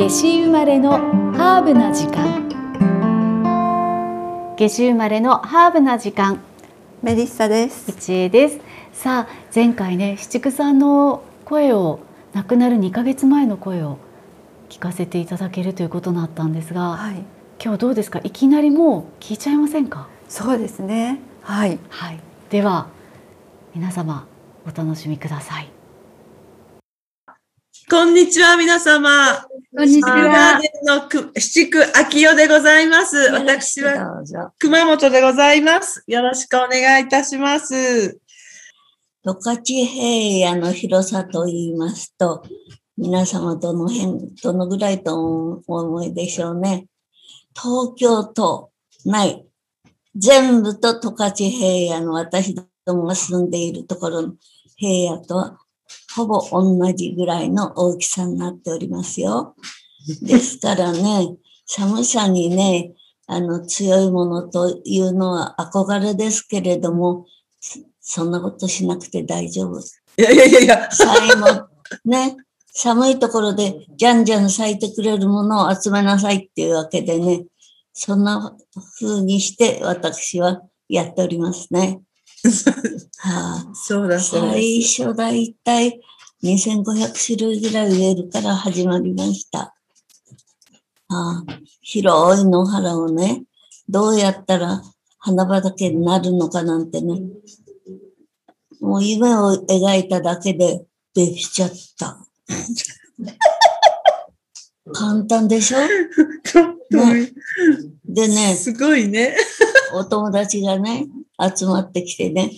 夏至生まれのハーブな時間。夏至生まれのハーブな時間。メリッサです。一恵です。さあ前回ね七九さんの声を亡くなる2ヶ月前の声を聞かせていただけるということになったんですが、はい、今日どうですか？いきなりもう聞いちゃいませんか？そうですね。はい、はい。では皆様お楽しみくださいこんにちは、皆様。こんにちガーデンのく七区秋代でございます。私は。熊本でございます。よろしくお願いいたします。十勝平野の広さと言いますと、皆様どの辺、どのぐらいとお思いでしょうね。東京都内、全部と十勝平野の私どもが住んでいるところの平野とはほぼ同じぐらいの大きさになっておりますよ。ですからね、寒さにね、あの強いものというのは憧れですけれども、そんなことしなくて大丈夫。いやいやいやいや、さいも、ね、寒いところでじゃんじゃん咲いてくれるものを集めなさいっていうわけでね、そんな風にして私はやっておりますね。はあ、そうだそうで最初だいたい2500種類ぐらい植えるから始まりました。ああ広い野原をね、どうやったら花畑になるのかなんてね、もう夢を描いただけでできちゃった。簡単でしょ？ねでね、すごいね。お友達がね、集まってきてね、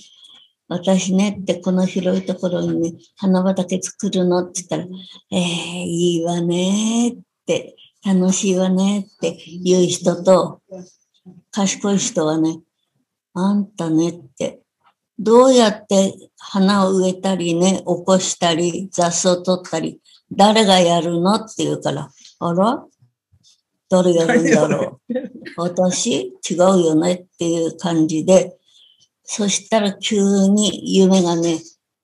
私ねってこの広いところにね、花畑作るのって言ったら、ええいいわねって、楽しいわねって言う人と、賢い人はね、あんたねって、どうやって花を植えたりね、起こしたり、雑草取ったり、誰がやるのって言うから、あら誰やるんだろう。私違うよねっていう感じで、そしたら急に夢がね、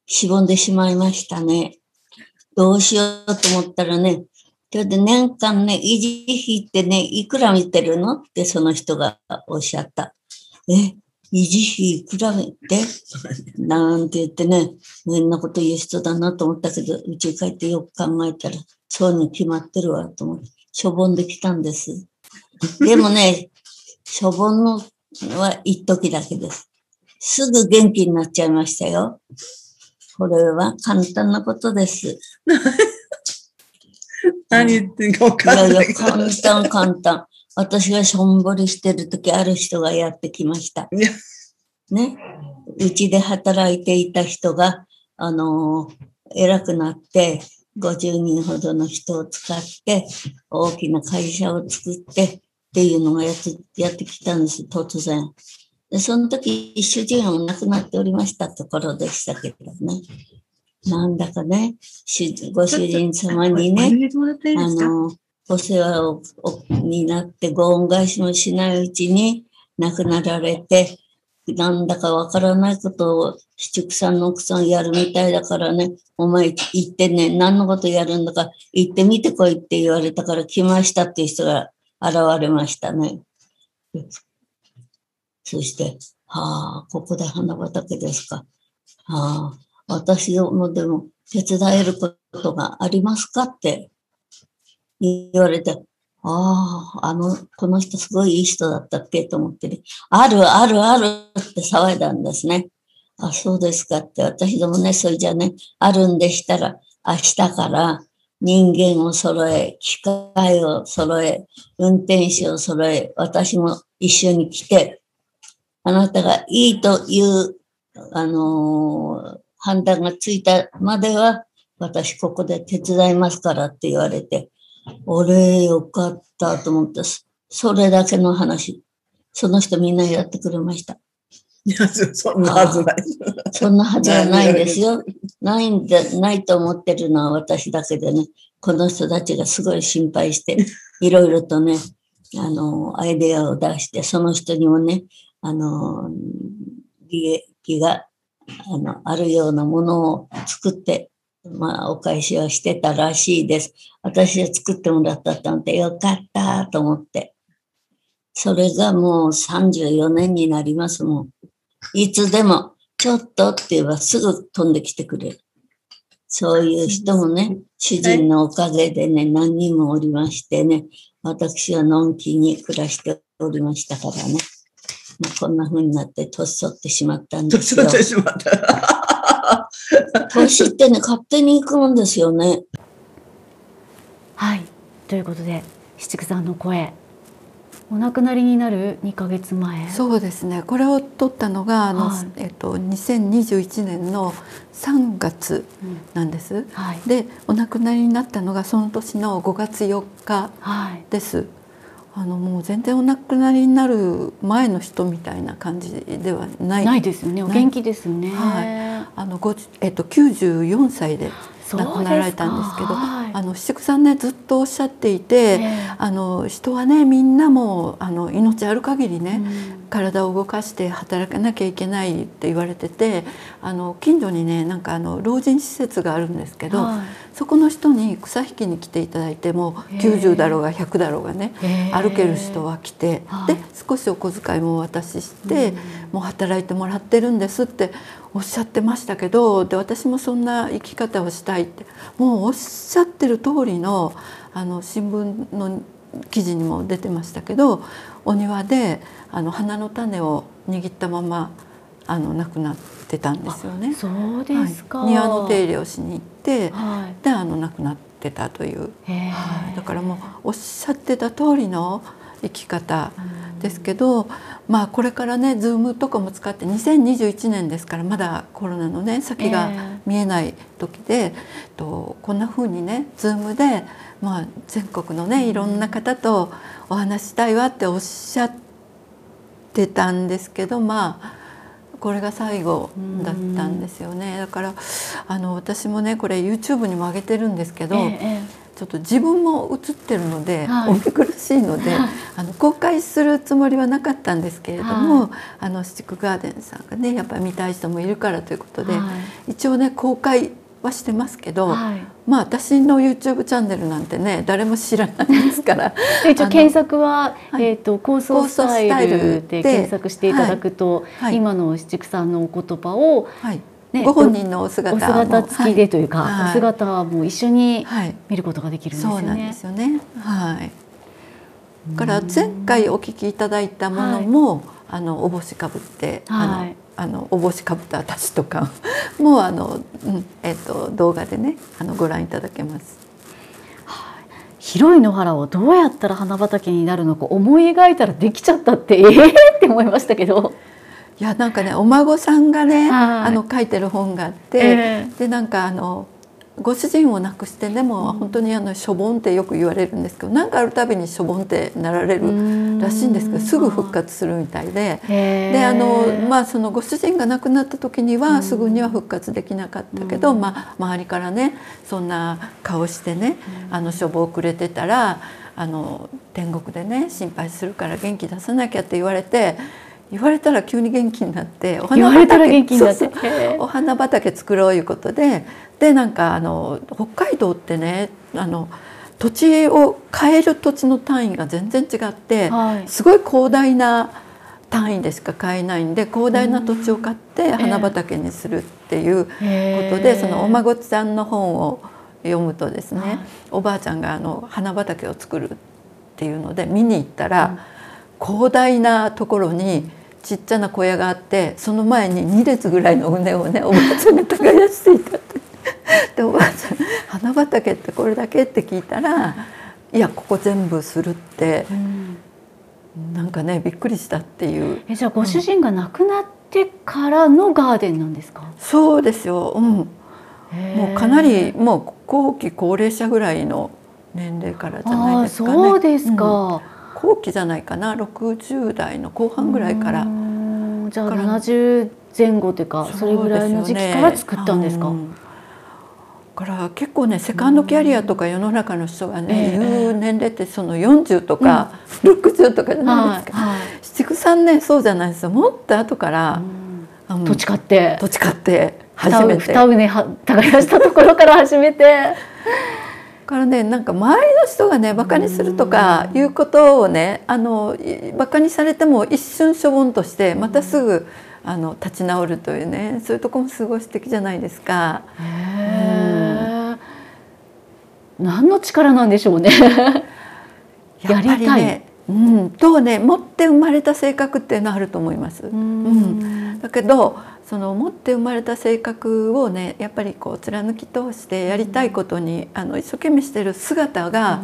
しぼんでしまいましたね。どうしようと思ったらね、それで年間ね、維持費ってね、いくら見てるのってその人がおっしゃった。え、維持費いくら見て？なんて言ってね、変なこと言う人だなと思ったけど、うち帰ってよく考えたら、そういうの決まってるわと思って、しょぼんできたんです。でもね、しょぼんのは一時だけです。すぐ元気になっちゃいましたよ。これは簡単なことです。い 何言ってんか分かやいや、んないけど。簡単簡単。私がしょんぼりしてる時、ある人がやってきました。ね。うちで働いていた人が、あのー偉くなって、50人ほどの人を使って、大きな会社を作ってっていうのがやってやってきたんです、突然。で、その時、主人は亡くなっておりましたところでしたけどね。なんだかね、主ご主人様にね、あの、お世話をおになってご恩返しもしないうちに亡くなられて、なんだかわからないことを七九さんの奥さんやるみたいだからね、お前行ってね、何のことやるんだか行ってみてこいって言われたから来ましたっていう人が現れましたね。そして、はあ、ここで花畑ですか。はあ、私どもでも手伝えることがありますかって言われて、ああ、あの、この人すごいいい人だったっけと思ってね、あるあるあるって騒いだんですね。あ、そうですかって、私どもね、それじゃね、あるんでしたら、明日から人間を揃え、機械を揃え、運転手を揃え、私も一緒に来て、あなたがいいという、あのー判断がついたまでは、私ここで手伝いますからって言われて、俺よかったと思って、それだけの話。その人みんなやってくれました。いや、そそんなはずない。そんなはずはないんですよ。ないんで、ないと思ってるのは私だけでね、この人たちがすごい心配して、いろいろとね、あの、アイデアを出して、その人にもね、あの、利益が、あの、あるようなものを作ってまあ、お返しをしてたらしいです。私が作ってもらったと思って、よかったと思って。それがもう34年になりますもん。いつでも、ちょっとって言えばすぐ飛んできてくれる。そういう人もね、主人のおかげでね、何人もおりましてね、私はのんきに暮らしておりましたからね。まあ、こんな風になって年取ってしまったんですよ年取っ。てしまった。年ってね、勝手に行くもんですよね。はいということで七九さんの声お亡くなりになる2ヶ月前そうですね。これを撮ったのがあの、はいえっと2021年の3月うんなんです。はいでお亡くなりになったのがその年の5月4日はいです。あのもう全然お亡くなりになる前の人みたいな感じではない。ないですよね。お元気ですよね。はあのごじえっと94歳で亡くなられたんですけど、はいあの七九さんねずっとおっしゃっていて、ええ。あの人はねみんなもあの命ある限りね、うん。体を動かして働かなきゃいけないって言われててあの近所にねなんかあの老人施設があるんですけど、はい。そこの人に草引きに来ていただいてもうへえ。90だろうが100だろうがね歩ける人は来て、はい。で少しお小遣いもお渡しして、うん。もう働いてもらってるんですっておっしゃってましたけどで私もそんな生き方をしたいってもうおっしゃってる通りのあの新聞の記事にも出てましたけどお庭であの花の種を握ったままあの亡くなってたんですよね。そうですか、はい。庭の手入れをしに行ってはであの亡くなってたという、はい、だからもうおっしゃってた通りの生き方ですけど、まあこれからね Zoom とかも使って2021年ですからまだコロナのね先がええ見えない時で、とこんな風にね Zoom で、まあ、全国のねいろんな方とお話ししたいわっておっしゃってたんですけどまあこれが最後だったんですよね。だからあの私もねこれ YouTube にも上げてるんですけど、えええちょっと自分も映ってるので、はい。お見苦しいので、はい。あの公開するつもりはなかったんですけれども、はあのシチクガーデンさんがねやっぱり見たい人もいるからということで、は一応ね公開はしてますけど、はい。まあ私の YouTube チャンネルなんてね誰も知らないですから。で一応検索は、はい。えっ、と構想スタイ構想スタイルルでで検索していただくと、はい。今の七九さんのお言葉を、はいね、ご本人のお姿おも姿付きでというか、はいお姿も一緒にはい、見ることができるんですよね。そうなんですよね。はい。だから前回お聞きいただいたものも、あのお帽子かぶって、はいあのあのお帽子かぶった私とかもうあの、うん、えっ、と動画でねあのご覧いただけます。広い野原をどうやったら花畑になるのか思い描いたらできちゃったってええって思いましたけど。いやなんかねお孫さんがね、はい。あの書いてる本があって、えでなんかあのご主人を亡くしてでも本当にあのしょぼんってよく言われるんですけどなんかあるたびにしょぼんってなられるらしいんですけどすぐ復活するみたいで。でであのまあそのご主人が亡くなった時にはすぐには復活できなかったけど、まあ、周りからねそんな顔してね、あの処方をくれてたらあの天国でね心配するから元気出さなきゃって言われて言われたら急に元気になってお言われたら元気になって。そうそう。へえ。お花畑作ろういうことででなんかあの北海道ってねあの土地を変える土地の単位が全然違って。はい。すごい広大な単位でしか買えないんで広大な土地を買って花畑にするっていうことで、そのお孫ちゃんの本を読むとですね、はい。おばあちゃんがあの花畑を作るっていうので見に行ったら、広大なところにちっちゃな小屋があってその前に2列ぐらいの畝をねおばあちゃんが耕していたって。でおばあちゃん「花畑ってこれだけ?」って聞いたら「いやここ全部する」って。うん。なんかねびっくりしたっていう。えじゃあご主人が亡くなってからのガーデンなんですか、そうですよ、うん、ももうかなりもう後期高齢者ぐらいの年齢からじゃないですかね。そうですうん。か、後期じゃないかな。60代の後半ぐらいから。うーん。じゃあから。70前後というかそれぐらいの時期から作ったんですか？うん。だから結構ねセカンドキャリアとか世の中の人がね、ええ。言う年齢ってその40とか60とかじゃないですか、はいはい。七九さんねそうじゃないですよ。もっと後から、うん。土地買って。土地買って初めて。二畝は耕したところから始めてからねなんか周りの人がねバカにするとかいうことをねあのいバカにされても一瞬しょぼんとしてまたすぐあの立ち直るというねそういうとこもすごい素敵じゃないですか。へー。何の力なんでしょうねやりたいうん、とね持って生まれた性格っていうのはあると思います。うん。だけどその持って生まれた性格をねやっぱりこう貫き通してやりたいことにあの一生懸命してる姿が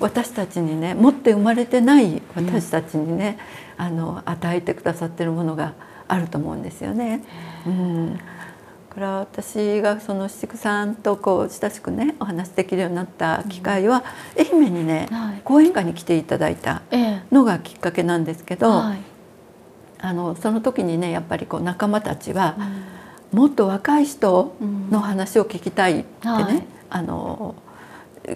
私たちにね持って生まれてない私たちにね、あの与えてくださってるものがあると思うんですよね。うん。だから私がその七九さんとこう親しくねお話できるようになった機会は、愛媛にねはい。講演会に来ていただいたええのがきっかけなんですけど、はいあのその時にねやっぱりこう仲間たちは、もっと若い人の話を聞きたいってね、はい。あの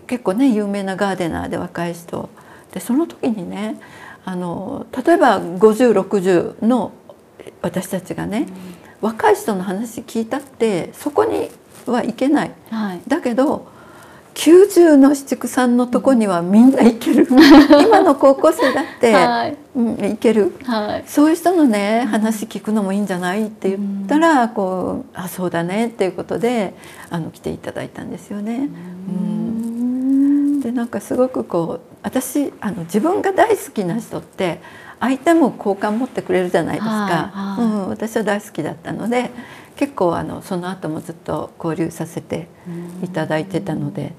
結構ね有名なガーデナーで若い人。でその時にねあの例えば5060の私たちがね、若い人の話聞いたってそこにはいけない。はい。だけど90の七九さんのとこにはみんな行ける。今の高校生だって、はい。うん、行ける。はい。そういう人のね話聞くのもいいんじゃないって言ったら、こうあそうだねっていうことであの来ていただいたんですよね。うん。でなんかすごくこう私あの自分が大好きな人って相手も好感持ってくれるじゃないですか、はいはい。うん、私は大好きだったので結構あのその後もずっと交流させていただいてたので。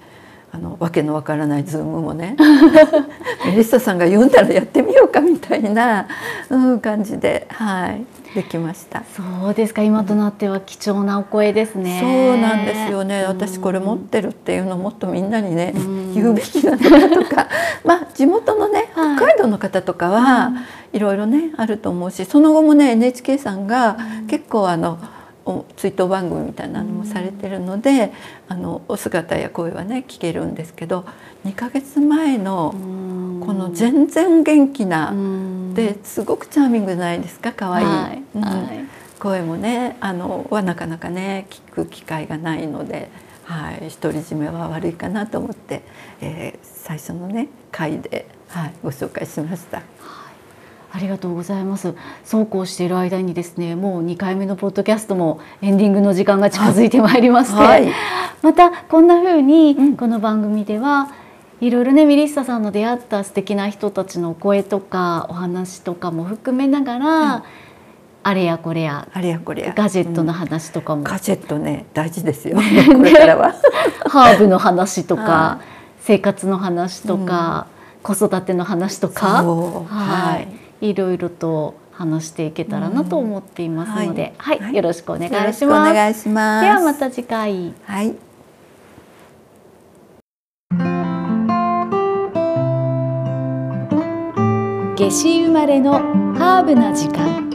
あのわけのわからないズームもね メリッサさんが言うんならやってみようかみたいな、うん、感じで、はい、できました。そうですか。今となっては貴重なお声ですね。そうなんですよね。うん。私これ持ってるっていうのをもっとみんなにね、うん。言うべきなのかとか、まあ地元のねはい。北海道の方とかは、いろいろねあると思うし、その後もね NHK さんが結構あの。お追悼番組みたいなのもされてるので、あのお姿や声はね聞けるんですけど2ヶ月前のこの全然元気な、ですごくチャーミングじゃないですか可愛い、はいうん。はい。声もねあのはなかなかね聞く機会がないので、はい、独り占めは悪いかなと思って、えー最初のね回で、はい、ご紹介しました。ありがとうございます。そうこうしている間にですね、もう2回目のポッドキャストもエンディングの時間が近づいてまいりまして、はい。またこんな風にうん。この番組ではいろいろねミリッサさんの出会った素敵な人たちの声とかお話とかも含めながら、あれやこれやあれやこれや。ガジェットのうん話とかも、ガジェットね大事ですよ。これからは。ハーブの話とか、は生活の話とか、子育ての話とか、ははいい、いろいろと話していけたらなと思っていますので、はい、はいよろしくお願いしします。くお願いします。ではまた次回。はい。夏至生まれのハーブな時間。